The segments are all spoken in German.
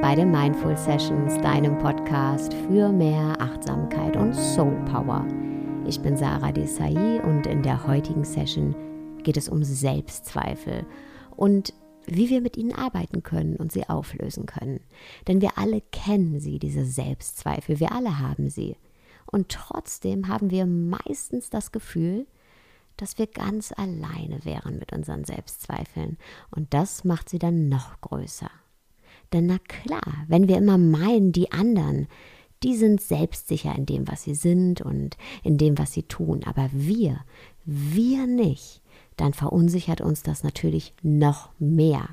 Bei den Mindful Sessions, deinem Podcast für mehr Achtsamkeit und Soul Power. Ich bin Sarah Desai und in der heutigen Session geht es um Selbstzweifel und wie wir mit ihnen arbeiten können und sie auflösen können. Denn wir alle kennen sie, diese Selbstzweifel, wir alle haben sie. Und trotzdem haben wir meistens das Gefühl, dass wir ganz alleine wären mit unseren Selbstzweifeln. Und das macht sie dann noch größer. Denn na klar, wenn wir immer meinen, die anderen, die sind selbstsicher in dem, was sie sind und in dem, was sie tun, aber wir, wir nicht, dann verunsichert uns das natürlich noch mehr.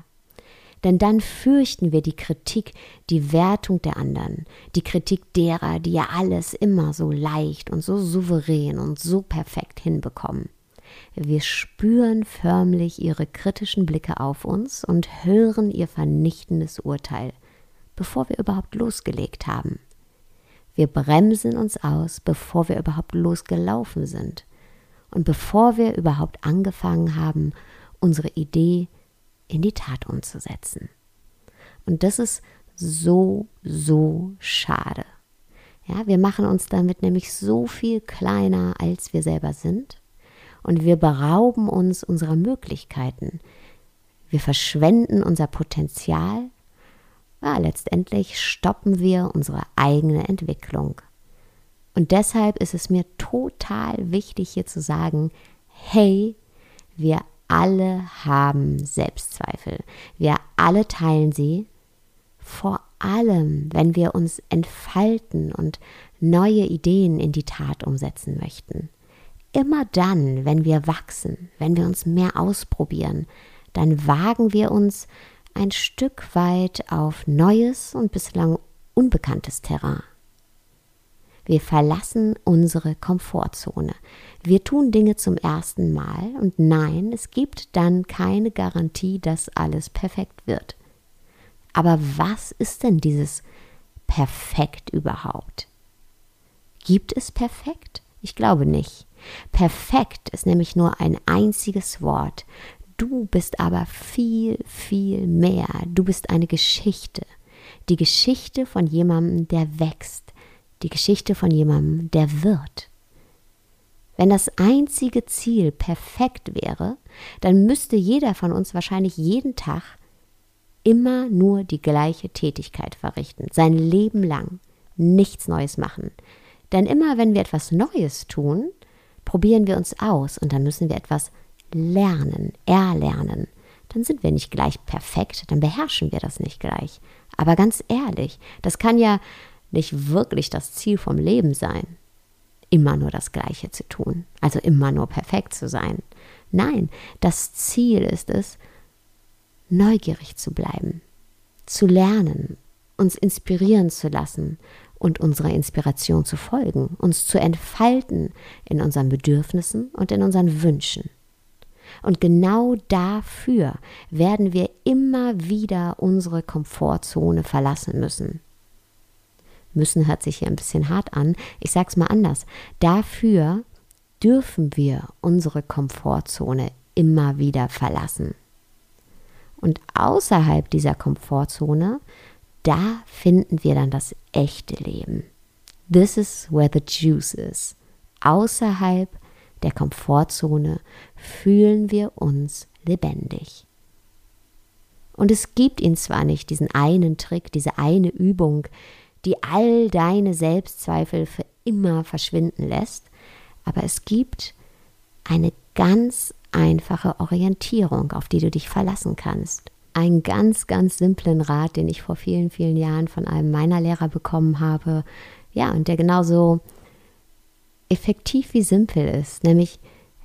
Denn dann fürchten wir die Kritik, die Wertung der anderen, die Kritik derer, die ja alles immer so leicht und so souverän und so perfekt hinbekommen. Wir spüren förmlich ihre kritischen Blicke auf uns und hören ihr vernichtendes Urteil, bevor wir überhaupt losgelegt haben. Wir bremsen uns aus, bevor wir überhaupt losgelaufen sind und bevor wir überhaupt angefangen haben, unsere Idee in die Tat umzusetzen. Und das ist so, so schade. Ja, wir machen uns damit nämlich so viel kleiner, als wir selber sind und wir berauben uns unserer Möglichkeiten. Wir verschwenden unser Potenzial. Ja, letztendlich stoppen wir unsere eigene Entwicklung. Und deshalb ist es mir total wichtig hier zu sagen, hey, wir alle haben Selbstzweifel. Wir alle teilen sie. Vor allem, wenn wir uns entfalten und neue Ideen in die Tat umsetzen möchten. Immer dann, wenn wir wachsen, wenn wir uns mehr ausprobieren, dann wagen wir uns ein Stück weit auf neues und bislang unbekanntes Terrain. Wir verlassen unsere Komfortzone. Wir tun Dinge zum ersten Mal und nein, es gibt dann keine Garantie, dass alles perfekt wird. Aber was ist denn dieses perfekt überhaupt? Gibt es perfekt? Ich glaube nicht. Perfekt ist nämlich nur ein einziges Wort. Du bist aber viel, viel mehr. Du bist eine Geschichte. Die Geschichte von jemandem, der wächst. Die Geschichte von jemandem, der wird. Wenn das einzige Ziel perfekt wäre, dann müsste jeder von uns wahrscheinlich jeden Tag immer nur die gleiche Tätigkeit verrichten, sein Leben lang, nichts Neues machen. Denn immer wenn wir etwas Neues tun, probieren wir uns aus und dann müssen wir etwas lernen, erlernen. Dann sind wir nicht gleich perfekt, dann beherrschen wir das nicht gleich. Aber ganz ehrlich, das kann ja nicht wirklich das Ziel vom Leben sein, immer nur das Gleiche zu tun, also immer nur perfekt zu sein. Nein, das Ziel ist es, neugierig zu bleiben, zu lernen, uns inspirieren zu lassen und unserer Inspiration zu folgen, uns zu entfalten in unseren Bedürfnissen und in unseren Wünschen. Und genau dafür werden wir immer wieder unsere Komfortzone verlassen müssen. Müssen hört sich hier ein bisschen hart an. Ich sage es mal anders. Dafür dürfen wir unsere Komfortzone immer wieder verlassen. Und außerhalb dieser Komfortzone da finden wir dann das echte Leben. This is where the juice is. Außerhalb der Komfortzone fühlen wir uns lebendig. Und es gibt ihn zwar nicht, diesen einen Trick, diese eine Übung, die all deine Selbstzweifel für immer verschwinden lässt, aber es gibt eine ganz einfache Orientierung, auf die du dich verlassen kannst einen ganz, ganz simplen Rat, den ich vor vielen, vielen Jahren von einem meiner Lehrer bekommen habe. Ja, und der genauso effektiv wie simpel ist, nämlich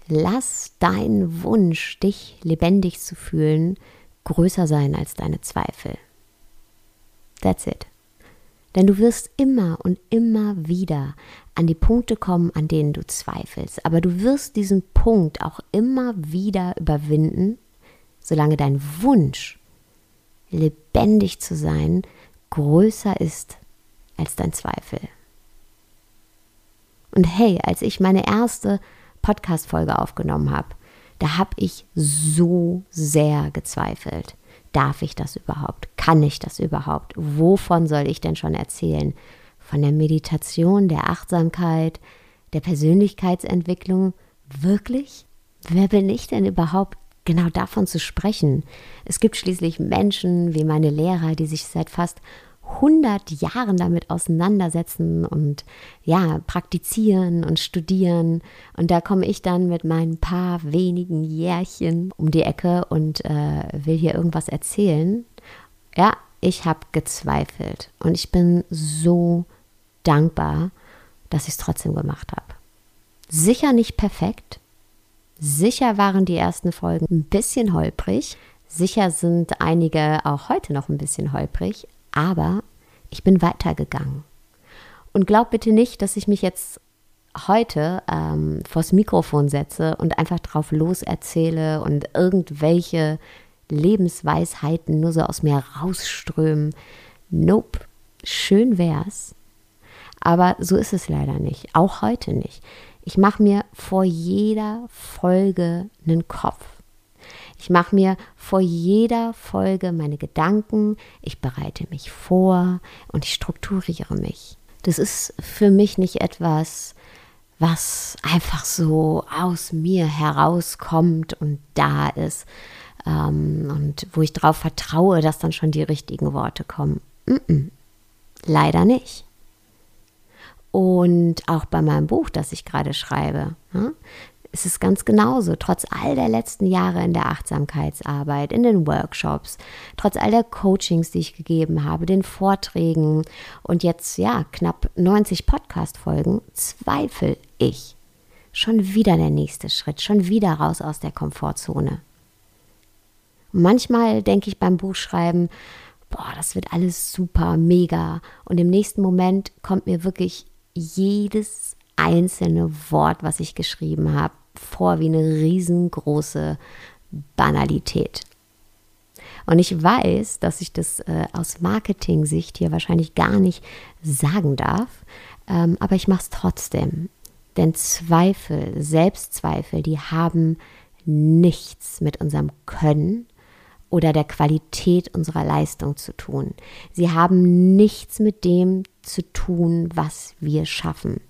lass deinen Wunsch, dich lebendig zu fühlen, größer sein als deine Zweifel. That's it. Denn du wirst immer und immer wieder an die Punkte kommen, an denen du zweifelst. Aber du wirst diesen Punkt auch immer wieder überwinden, solange dein Wunsch, lebendig zu sein, größer ist als dein Zweifel. Und hey, als ich meine erste Podcast-Folge aufgenommen habe, da habe ich so sehr gezweifelt. Darf ich das überhaupt? Kann ich das überhaupt? Wovon soll ich denn schon erzählen? Von der Meditation, der Achtsamkeit, der Persönlichkeitsentwicklung? Wirklich? Wer bin ich denn überhaupt, genau davon zu sprechen? Es gibt schließlich Menschen wie meine Lehrer, die sich seit fast 100 Jahren damit auseinandersetzen und ja, praktizieren und studieren. Und da komme ich dann mit meinen paar wenigen Jährchen um die Ecke und äh, will hier irgendwas erzählen. Ja, ich habe gezweifelt und ich bin so dankbar, dass ich es trotzdem gemacht habe. Sicher nicht perfekt. Sicher waren die ersten Folgen ein bisschen holprig. Sicher sind einige auch heute noch ein bisschen holprig, aber ich bin weitergegangen. Und glaub bitte nicht, dass ich mich jetzt heute ähm, vors Mikrofon setze und einfach drauf loserzähle und irgendwelche Lebensweisheiten nur so aus mir rausströmen. Nope, schön wär's. Aber so ist es leider nicht, auch heute nicht. Ich mache mir vor jeder Folge einen Kopf. Ich mache mir vor jeder Folge meine Gedanken, ich bereite mich vor und ich strukturiere mich. Das ist für mich nicht etwas, was einfach so aus mir herauskommt und da ist ähm, und wo ich darauf vertraue, dass dann schon die richtigen Worte kommen. Mm -mm. Leider nicht. Und auch bei meinem Buch, das ich gerade schreibe, hm, ist es ganz genauso. Trotz all der letzten Jahre in der Achtsamkeitsarbeit, in den Workshops, trotz all der Coachings, die ich gegeben habe, den Vorträgen und jetzt ja knapp 90 Podcast-Folgen, zweifle ich. Schon wieder der nächste Schritt, schon wieder raus aus der Komfortzone. Manchmal denke ich beim Buchschreiben, boah, das wird alles super, mega. Und im nächsten Moment kommt mir wirklich jedes einzelne Wort, was ich geschrieben habe, vor wie eine riesengroße Banalität. Und ich weiß, dass ich das äh, aus Marketing-Sicht hier wahrscheinlich gar nicht sagen darf, ähm, aber ich mache es trotzdem. Denn Zweifel, Selbstzweifel, die haben nichts mit unserem Können oder der Qualität unserer Leistung zu tun. Sie haben nichts mit dem zu tun, was wir schaffen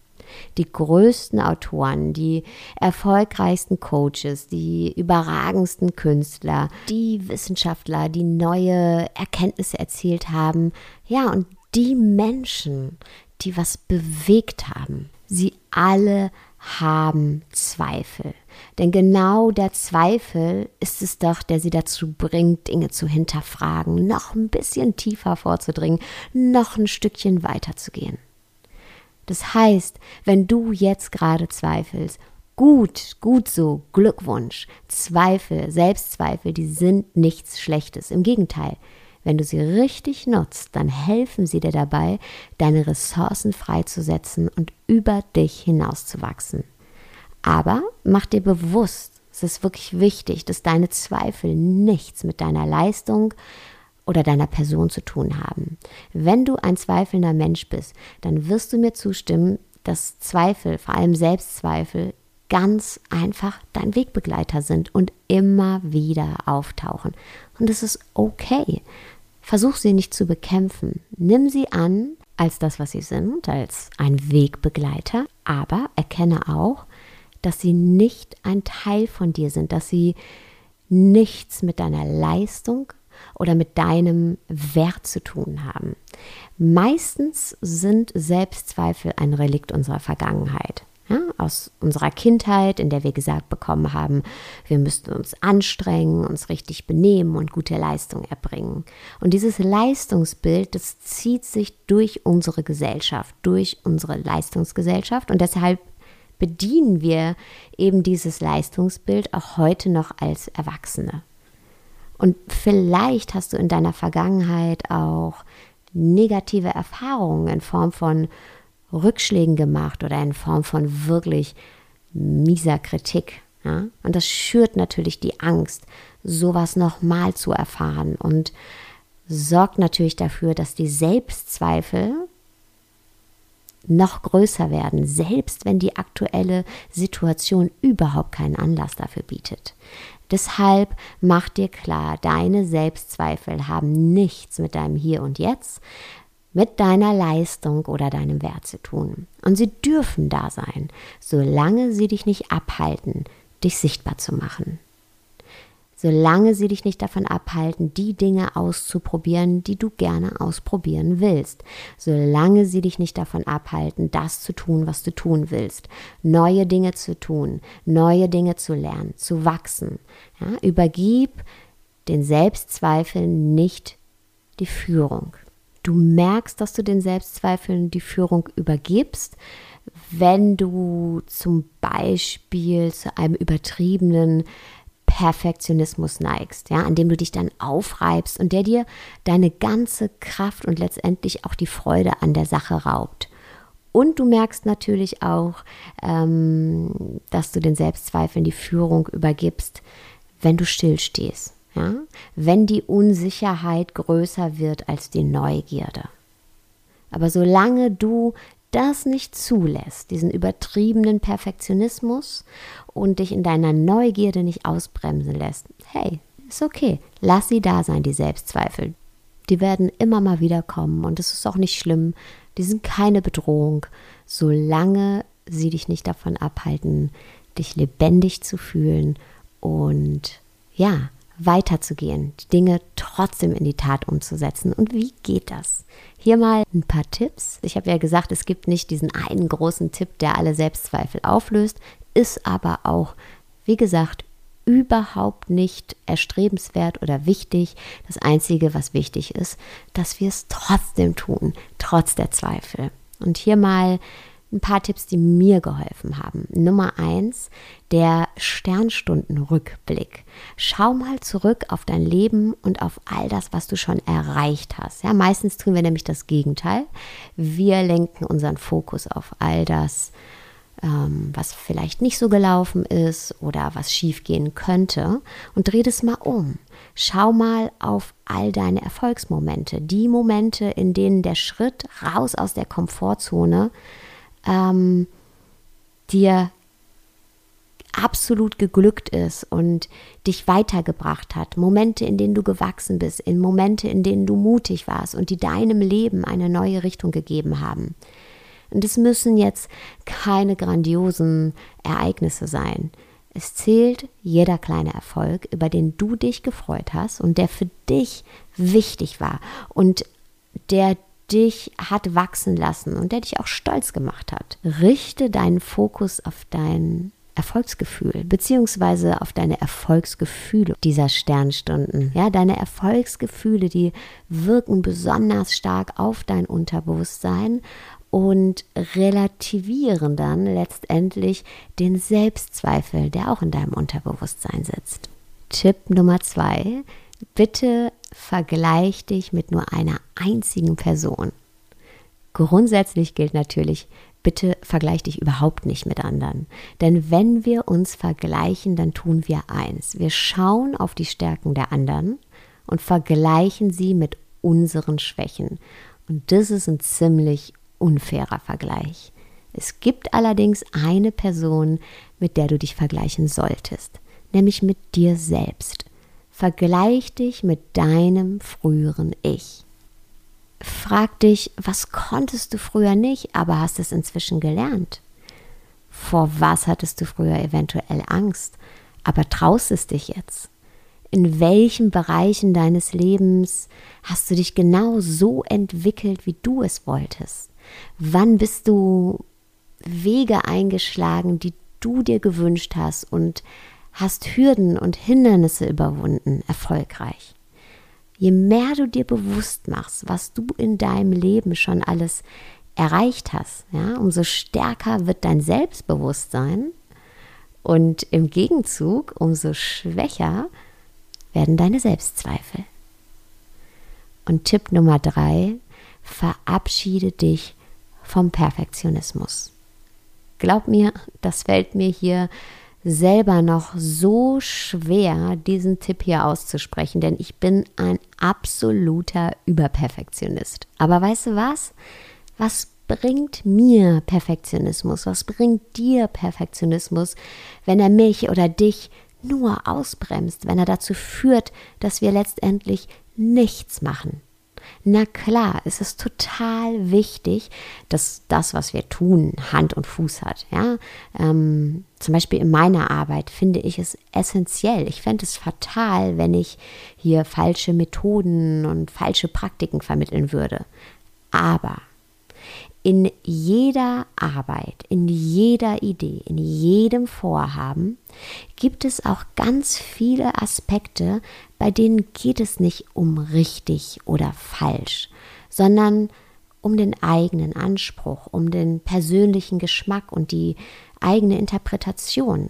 die größten Autoren, die erfolgreichsten Coaches, die überragendsten Künstler, die Wissenschaftler, die neue Erkenntnisse erzielt haben. Ja, und die Menschen, die was bewegt haben. Sie alle haben Zweifel. Denn genau der Zweifel ist es doch, der sie dazu bringt, Dinge zu hinterfragen, noch ein bisschen tiefer vorzudringen, noch ein Stückchen weiter zu gehen. Das heißt, wenn du jetzt gerade zweifelst, gut, gut so, Glückwunsch. Zweifel, Selbstzweifel, die sind nichts Schlechtes. Im Gegenteil, wenn du sie richtig nutzt, dann helfen sie dir dabei, deine Ressourcen freizusetzen und über dich hinauszuwachsen. Aber mach dir bewusst, es ist wirklich wichtig, dass deine Zweifel nichts mit deiner Leistung, oder deiner Person zu tun haben. Wenn du ein zweifelnder Mensch bist, dann wirst du mir zustimmen, dass Zweifel, vor allem Selbstzweifel, ganz einfach dein Wegbegleiter sind und immer wieder auftauchen. Und es ist okay. Versuch sie nicht zu bekämpfen. Nimm sie an als das, was sie sind, als ein Wegbegleiter, aber erkenne auch, dass sie nicht ein Teil von dir sind, dass sie nichts mit deiner Leistung, oder mit deinem Wert zu tun haben. Meistens sind Selbstzweifel ein Relikt unserer Vergangenheit. Ja, aus unserer Kindheit, in der wir gesagt bekommen haben, wir müssten uns anstrengen, uns richtig benehmen und gute Leistung erbringen. Und dieses Leistungsbild, das zieht sich durch unsere Gesellschaft, durch unsere Leistungsgesellschaft und deshalb bedienen wir eben dieses Leistungsbild auch heute noch als Erwachsene. Und vielleicht hast du in deiner Vergangenheit auch negative Erfahrungen in Form von Rückschlägen gemacht oder in Form von wirklich mieser Kritik. Ja? Und das schürt natürlich die Angst, sowas nochmal zu erfahren und sorgt natürlich dafür, dass die Selbstzweifel noch größer werden, selbst wenn die aktuelle Situation überhaupt keinen Anlass dafür bietet. Deshalb mach dir klar, deine Selbstzweifel haben nichts mit deinem Hier und Jetzt, mit deiner Leistung oder deinem Wert zu tun. Und sie dürfen da sein, solange sie dich nicht abhalten, dich sichtbar zu machen. Solange sie dich nicht davon abhalten, die Dinge auszuprobieren, die du gerne ausprobieren willst. Solange sie dich nicht davon abhalten, das zu tun, was du tun willst. Neue Dinge zu tun, neue Dinge zu lernen, zu wachsen. Ja, übergib den Selbstzweifeln nicht die Führung du merkst, dass du den Selbstzweifeln die Führung übergibst, wenn du zum Beispiel zu einem übertriebenen Perfektionismus neigst, ja, an dem du dich dann aufreibst und der dir deine ganze Kraft und letztendlich auch die Freude an der Sache raubt. Und du merkst natürlich auch, ähm, dass du den Selbstzweifeln die Führung übergibst, wenn du stillstehst ja, wenn die Unsicherheit größer wird als die Neugierde. Aber solange du das nicht zulässt, diesen übertriebenen Perfektionismus und dich in deiner Neugierde nicht ausbremsen lässt, hey, ist okay, lass sie da sein, die Selbstzweifel. Die werden immer mal wieder kommen und es ist auch nicht schlimm, die sind keine Bedrohung, solange sie dich nicht davon abhalten, dich lebendig zu fühlen und ja, weiterzugehen, die Dinge trotzdem in die Tat umzusetzen. Und wie geht das? Hier mal ein paar Tipps. Ich habe ja gesagt, es gibt nicht diesen einen großen Tipp, der alle Selbstzweifel auflöst, ist aber auch, wie gesagt, überhaupt nicht erstrebenswert oder wichtig. Das Einzige, was wichtig ist, dass wir es trotzdem tun, trotz der Zweifel. Und hier mal ein paar Tipps, die mir geholfen haben. Nummer eins, der Sternstundenrückblick. Schau mal zurück auf dein Leben und auf all das, was du schon erreicht hast. Ja, meistens tun wir nämlich das Gegenteil. Wir lenken unseren Fokus auf all das, ähm, was vielleicht nicht so gelaufen ist oder was schiefgehen könnte und dreh das mal um. Schau mal auf all deine Erfolgsmomente, die Momente, in denen der Schritt raus aus der Komfortzone ähm, dir absolut geglückt ist und dich weitergebracht hat. Momente, in denen du gewachsen bist, in Momente, in denen du mutig warst und die deinem Leben eine neue Richtung gegeben haben. Und es müssen jetzt keine grandiosen Ereignisse sein. Es zählt jeder kleine Erfolg, über den du dich gefreut hast und der für dich wichtig war und der dich hat wachsen lassen und der dich auch stolz gemacht hat. Richte deinen Fokus auf dein Erfolgsgefühl, beziehungsweise auf deine Erfolgsgefühle dieser Sternstunden. Ja, deine Erfolgsgefühle, die wirken besonders stark auf dein Unterbewusstsein und relativieren dann letztendlich den Selbstzweifel, der auch in deinem Unterbewusstsein sitzt. Tipp Nummer zwei, bitte vergleich dich mit nur einer einzigen Person. Grundsätzlich gilt natürlich, bitte vergleich dich überhaupt nicht mit anderen. Denn wenn wir uns vergleichen, dann tun wir eins. Wir schauen auf die Stärken der anderen und vergleichen sie mit unseren Schwächen. Und das ist ein ziemlich unfairer Vergleich. Es gibt allerdings eine Person, mit der du dich vergleichen solltest, nämlich mit dir selbst. Vergleich dich mit deinem früheren Ich. Frag dich, was konntest du früher nicht, aber hast es inzwischen gelernt? Vor was hattest du früher eventuell Angst, aber traust es dich jetzt? In welchen Bereichen deines Lebens hast du dich genau so entwickelt, wie du es wolltest? Wann bist du Wege eingeschlagen, die du dir gewünscht hast und hast Hürden und Hindernisse überwunden, erfolgreich. Je mehr du dir bewusst machst, was du in deinem Leben schon alles erreicht hast, ja, umso stärker wird dein Selbstbewusstsein und im Gegenzug umso schwächer werden deine Selbstzweifel. Und Tipp Nummer drei, verabschiede dich vom Perfektionismus. Glaub mir, das fällt mir hier selber noch so schwer, diesen Tipp hier auszusprechen, denn ich bin ein absoluter Überperfektionist. Aber weißt du was? Was bringt mir Perfektionismus? Was bringt dir Perfektionismus, wenn er mich oder dich nur ausbremst, wenn er dazu führt, dass wir letztendlich nichts machen. Na klar, es ist total wichtig, dass das, was wir tun, Hand und Fuß hat. Ja? Ähm, zum Beispiel in meiner Arbeit finde ich es essentiell. Ich fände es fatal, wenn ich hier falsche Methoden und falsche Praktiken vermitteln würde. Aber in jeder Arbeit, in jeder Idee, in jedem Vorhaben gibt es auch ganz viele Aspekte, bei denen geht es nicht um richtig oder falsch, sondern um den eigenen Anspruch, um den persönlichen Geschmack und die eigene Interpretation.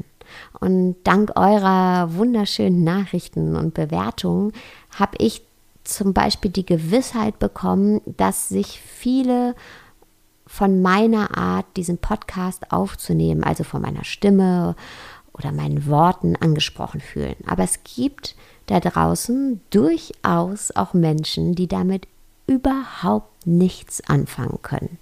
Und dank eurer wunderschönen Nachrichten und Bewertungen habe ich zum Beispiel die Gewissheit bekommen, dass sich viele von meiner Art, diesen Podcast aufzunehmen, also von meiner Stimme oder meinen Worten angesprochen fühlen. Aber es gibt da draußen durchaus auch Menschen, die damit überhaupt nichts anfangen können.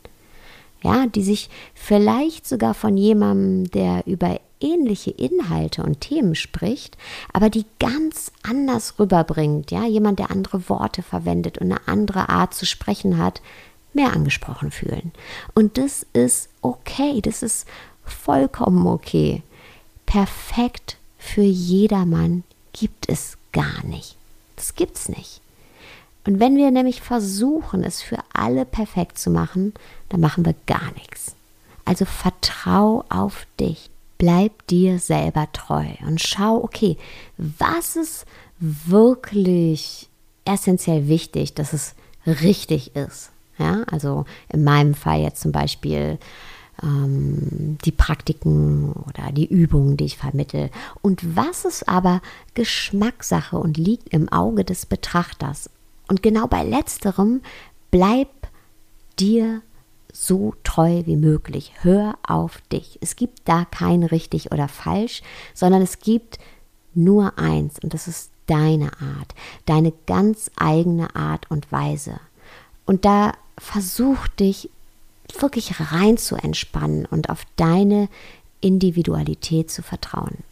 Ja, die sich vielleicht sogar von jemandem, der über ähnliche Inhalte und Themen spricht, aber die ganz anders rüberbringt, ja, jemand, der andere Worte verwendet und eine andere Art zu sprechen hat, mehr angesprochen fühlen. Und das ist okay, das ist vollkommen okay. Perfekt für jedermann gibt es gar nicht. Das gibt's nicht. Und wenn wir nämlich versuchen, es für alle perfekt zu machen, dann machen wir gar nichts. Also vertrau auf dich. Bleib dir selber treu und schau, okay, was ist wirklich essentiell wichtig, dass es richtig ist. Ja, also in meinem Fall jetzt zum Beispiel ähm, die Praktiken oder die Übungen, die ich vermittel. Und was ist aber Geschmackssache und liegt im Auge des Betrachters? Und genau bei letzterem bleib dir so treu wie möglich. Hör auf dich. Es gibt da kein richtig oder falsch, sondern es gibt nur eins und das ist deine Art, deine ganz eigene Art und Weise. Und da versuch dich wirklich rein zu entspannen und auf deine Individualität zu vertrauen.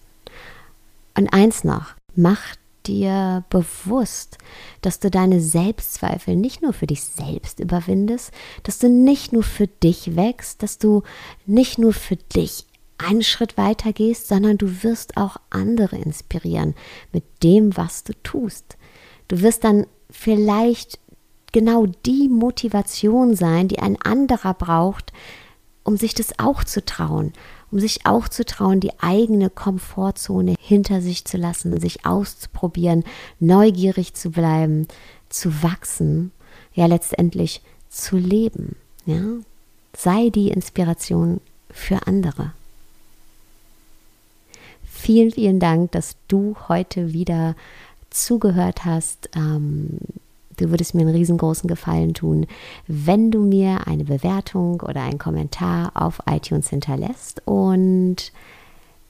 Und eins noch, mach dir bewusst, dass du deine Selbstzweifel nicht nur für dich selbst überwindest, dass du nicht nur für dich wächst, dass du nicht nur für dich einen Schritt weiter gehst, sondern du wirst auch andere inspirieren mit dem, was du tust. Du wirst dann vielleicht genau die Motivation sein, die ein anderer braucht, um sich das auch zu trauen, um sich auch zu trauen, die eigene Komfortzone hinter sich zu lassen, sich auszuprobieren, neugierig zu bleiben, zu wachsen, ja letztendlich zu leben. Ja? Sei die Inspiration für andere. Vielen, vielen Dank, dass du heute wieder zugehört hast. Ähm, Du würdest mir einen riesengroßen Gefallen tun, wenn du mir eine Bewertung oder einen Kommentar auf iTunes hinterlässt. Und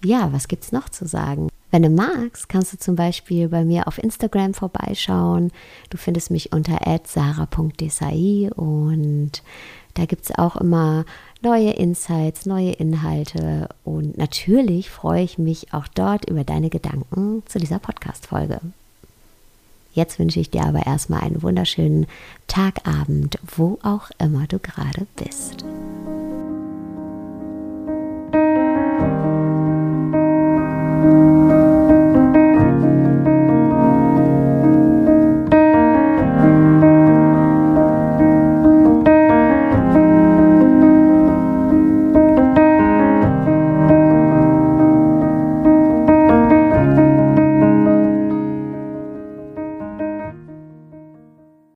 ja, was gibt es noch zu sagen? Wenn du magst, kannst du zum Beispiel bei mir auf Instagram vorbeischauen. Du findest mich unter sarah.desai und da gibt es auch immer neue Insights, neue Inhalte und natürlich freue ich mich auch dort über deine Gedanken zu dieser Podcast-Folge. Jetzt wünsche ich dir aber erstmal einen wunderschönen Tagabend, wo auch immer du gerade bist.